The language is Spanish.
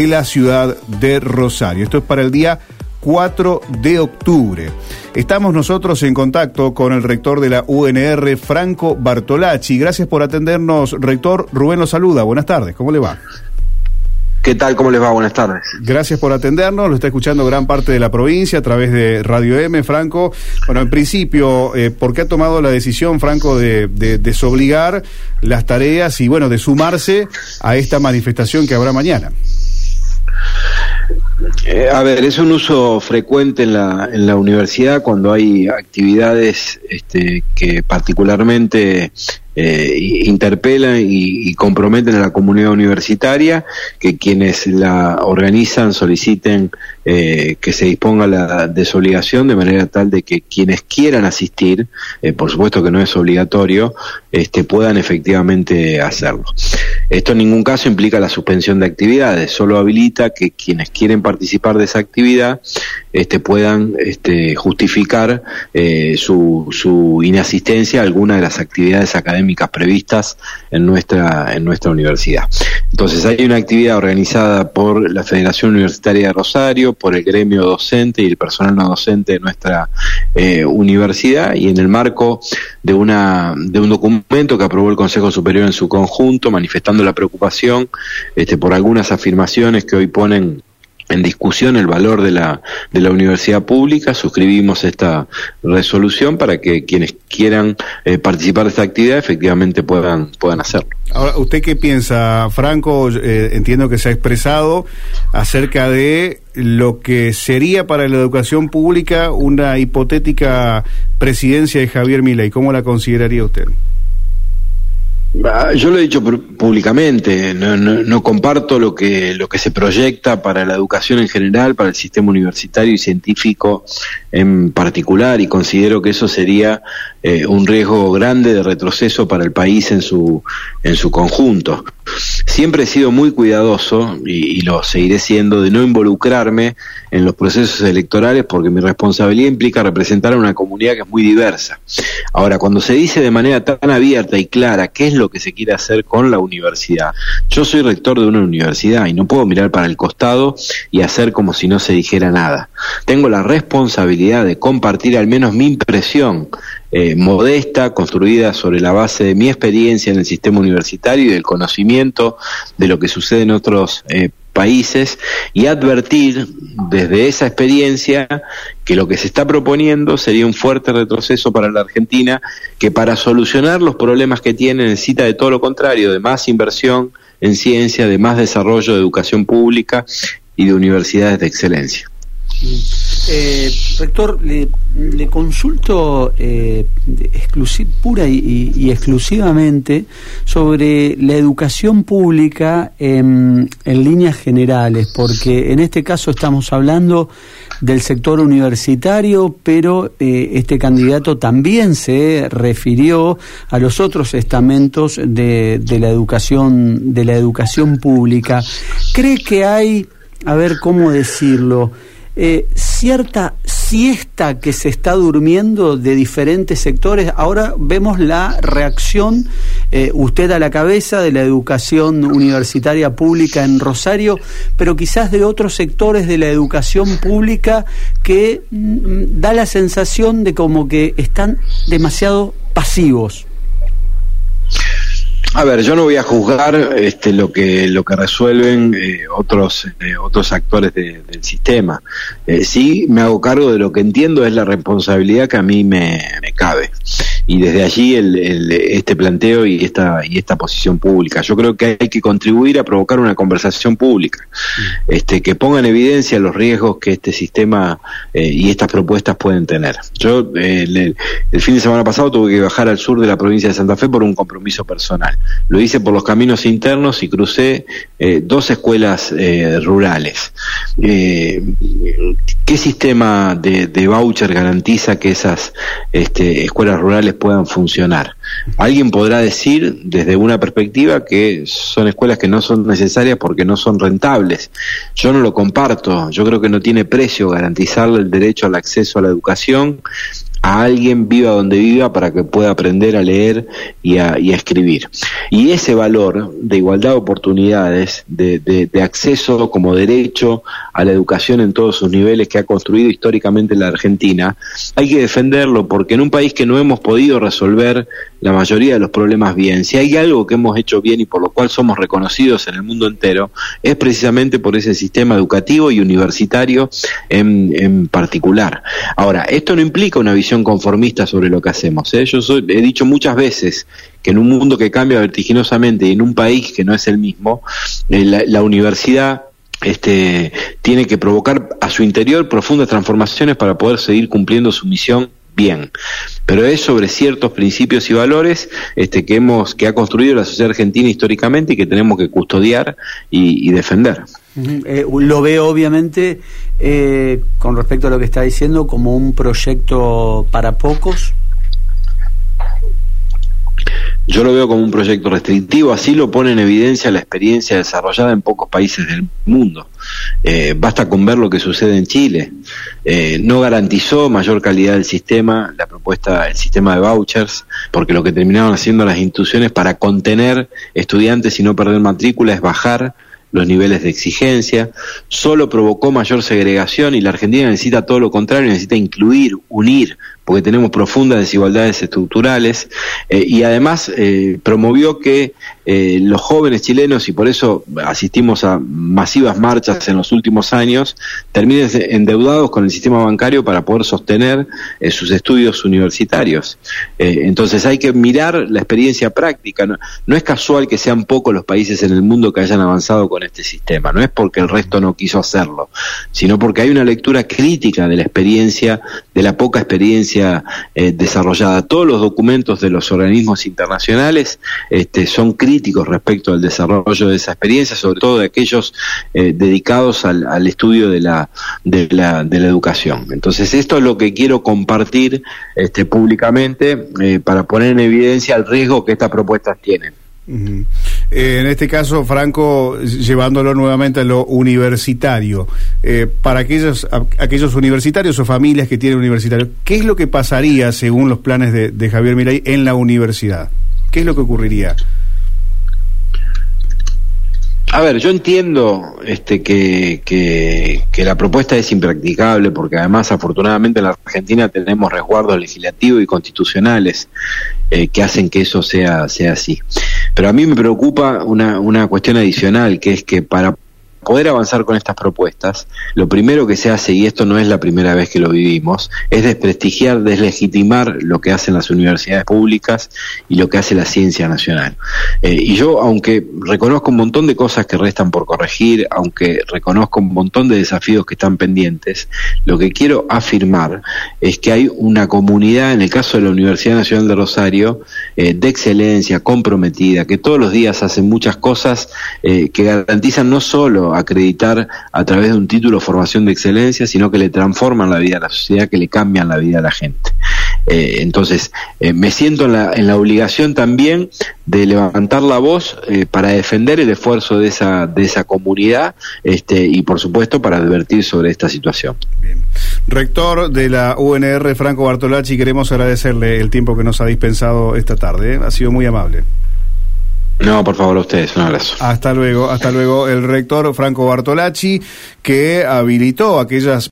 de la ciudad de Rosario. Esto es para el día 4 de octubre. Estamos nosotros en contacto con el rector de la UNR, Franco Bartolacci. Gracias por atendernos, rector. Rubén lo saluda. Buenas tardes. ¿Cómo le va? ¿Qué tal? ¿Cómo les va? Buenas tardes. Gracias por atendernos. Lo está escuchando gran parte de la provincia a través de Radio M, Franco. Bueno, en principio, eh, ¿por qué ha tomado la decisión, Franco, de, de desobligar las tareas y, bueno, de sumarse a esta manifestación que habrá mañana? Eh, a ver, es un uso frecuente en la, en la universidad cuando hay actividades este, que particularmente eh, interpelan y, comprometen a la comunidad universitaria, que quienes la organizan soliciten eh, que se disponga la desobligación de manera tal de que quienes quieran asistir, eh, por supuesto que no es obligatorio, este, puedan efectivamente hacerlo. Esto en ningún caso implica la suspensión de actividades, solo habilita que quienes quieren participar de esa actividad este, puedan este, justificar su, su inasistencia a alguna de las actividades académicas previstas en nuestra, en nuestra universidad. Entonces hay una actividad organizada por la Federación Universitaria de Rosario, por el gremio docente y el personal no docente de nuestra eh, universidad y en el marco de, una, de un documento que aprobó el Consejo Superior en su conjunto manifestando la preocupación este, por algunas afirmaciones que hoy ponen en discusión el valor de la, de la universidad pública, suscribimos esta resolución para que quienes quieran eh, participar de esta actividad efectivamente puedan, puedan hacerlo. Ahora, ¿usted qué piensa, Franco? Eh, entiendo que se ha expresado acerca de lo que sería para la educación pública una hipotética presidencia de Javier Milei. ¿Cómo la consideraría usted? Ah, yo lo he dicho públicamente, no, comparto lo que, lo que se proyecta para la educación en general, para el sistema universitario y científico en particular, y considero que eso sería eh, un riesgo grande de retroceso para el país en su, en su conjunto. Siempre he sido muy cuidadoso, y, lo seguiré siendo, de no involucrarme en los procesos electorales porque mi responsabilidad implica representar a una comunidad que es muy diversa. Ahora, cuando se dice de manera tan abierta y clara qué es lo que se quiere hacer con la universidad, yo soy rector de una universidad y no puedo mirar para el costado y hacer como si no se dijera nada. Tengo la responsabilidad de compartir al menos mi impresión eh, modesta, construida sobre la base de mi experiencia en el sistema universitario y del conocimiento de lo que sucede en otros eh, países y advertir desde esa experiencia que lo que se está proponiendo sería un fuerte retroceso para la Argentina, que para solucionar los problemas que tiene necesita de todo lo contrario, de más inversión en ciencia, de más desarrollo de educación pública y de universidades de excelencia. Eh, rector, le, consulto eh, pura y, exclusivamente sobre la educación pública en, líneas generales, porque en este caso estamos hablando del sector universitario, pero eh, este candidato también se refirió a los otros estamentos de, de la educación de la educación pública. ¿Cree que hay, a ver cómo decirlo? Eh, cierta siesta que se está durmiendo de diferentes sectores. Ahora vemos la reacción, eh, usted a la cabeza de la educación universitaria pública en Rosario, pero quizás de otros sectores de la educación pública que mm, da la sensación de como que están demasiado pasivos. A ver, yo no voy a juzgar este, lo que lo que resuelven eh, otros eh, otros actores del sistema. Eh, sí, me hago cargo de lo que entiendo es la responsabilidad que a mí me, me cabe y desde allí el, este planteo y esta y esta posición pública. Yo creo que hay que contribuir a provocar una conversación pública, mm. este, que ponga en evidencia los riesgos que este sistema eh, y estas propuestas pueden tener. Yo eh, el, fin de semana pasado tuve que bajar al sur de la provincia de Santa Fe por un compromiso personal. Lo hice por los caminos internos y crucé eh, dos escuelas rurales. ¿Qué sistema de, de, voucher garantiza que esas este, escuelas rurales puedan funcionar? Alguien podrá decir desde una perspectiva que son escuelas que no son necesarias porque no son rentables. Yo no lo comparto. Yo creo que no tiene precio garantizarle el derecho al acceso a la educación a alguien viva donde viva para que pueda aprender a leer y a, escribir. Y ese valor de igualdad de oportunidades, de, de, acceso como derecho a la educación en todos sus niveles que ha construido históricamente la Argentina, hay que defenderlo porque en un país que no hemos podido resolver la mayoría de los problemas bien, si hay algo que hemos hecho bien y por lo cual somos reconocidos en el mundo entero, es precisamente por ese sistema educativo y universitario en, en particular. Ahora, esto no implica una visión conformista sobre lo que hacemos. ¿eh? Yo he dicho muchas veces que en un mundo que cambia vertiginosamente y en un país que no es el mismo, eh, la, universidad este, tiene que provocar a su interior profundas transformaciones para poder seguir cumpliendo su misión bien. Pero es sobre ciertos principios y valores este, que hemos, que ha construido la sociedad argentina históricamente y que tenemos que custodiar y defender. Eh, lo veo obviamente eh, con respecto a lo que está diciendo como un proyecto para pocos. Yo lo veo como un proyecto restrictivo, así lo pone en evidencia la experiencia desarrollada en pocos países del mundo. Eh, basta con ver lo que sucede en Chile. no garantizó mayor calidad del sistema, la propuesta, el sistema de vouchers, porque lo que terminaron haciendo las instituciones para contener estudiantes y no perder matrícula es bajar los niveles de exigencia, solo provocó mayor segregación y la Argentina necesita todo lo contrario, necesita incluir, unir, porque tenemos profundas desigualdades estructurales eh, y además eh, promovió que eh, los jóvenes chilenos, y por eso asistimos a masivas marchas en los últimos años, terminen endeudados con el sistema bancario para poder sostener sus estudios universitarios. entonces hay que mirar la experiencia práctica. No, no es casual que sean pocos los países en el mundo que hayan avanzado con este sistema, no es porque el resto no quiso hacerlo, sino porque hay una lectura crítica de la experiencia, de la poca experiencia eh, desarrollada. Todos los documentos de los organismos internacionales este, son críticos respecto al desarrollo de esa experiencia, sobre todo de aquellos eh, dedicados al, estudio de la, de, la, de la educación. Entonces, esto es lo que quiero compartir este, públicamente eh, para poner en evidencia el riesgo que estas propuestas tienen. Eh, en este caso, Franco, llevándolo nuevamente a lo universitario, eh, para aquellos, aquellos universitarios o familias que tienen universitarios, ¿qué es lo que pasaría según los planes de, de Javier Milei en la universidad? ¿Qué es lo que ocurriría? A ver, yo entiendo este, que, que, la propuesta es impracticable porque además afortunadamente en la Argentina tenemos resguardos legislativos y constitucionales eh, que hacen que eso sea, sea así. Pero a mí me preocupa una, una cuestión adicional, que es que para poder avanzar con estas propuestas, lo primero que se hace, y esto no es la primera vez que lo vivimos, es desprestigiar, deslegitimar lo que hacen las universidades públicas y lo que hace la ciencia nacional. Eh, y yo, aunque reconozco un montón de cosas que restan por corregir, aunque reconozco un montón de desafíos que están pendientes, lo que quiero afirmar es que hay una comunidad, en el caso de la Universidad Nacional de Rosario, eh, de excelencia, comprometida, que todos los días hacen muchas cosas eh, que garantizan no solo acreditar a través de un título formación de excelencia, sino que le transforman la vida a la sociedad, que le cambian la vida a la gente. Eh, entonces, eh, me siento en la, en la, obligación también de levantar la voz eh, para defender el esfuerzo de esa, de esa comunidad este, y, por supuesto, para advertir sobre esta situación. Rector de la UNR, Franco Bartolacci, queremos agradecerle el tiempo que nos ha dispensado esta tarde. Ha sido muy amable. No, por favor, ustedes, un abrazo. Hasta luego, hasta luego. El rector Franco Bartolacci, que habilitó aquellas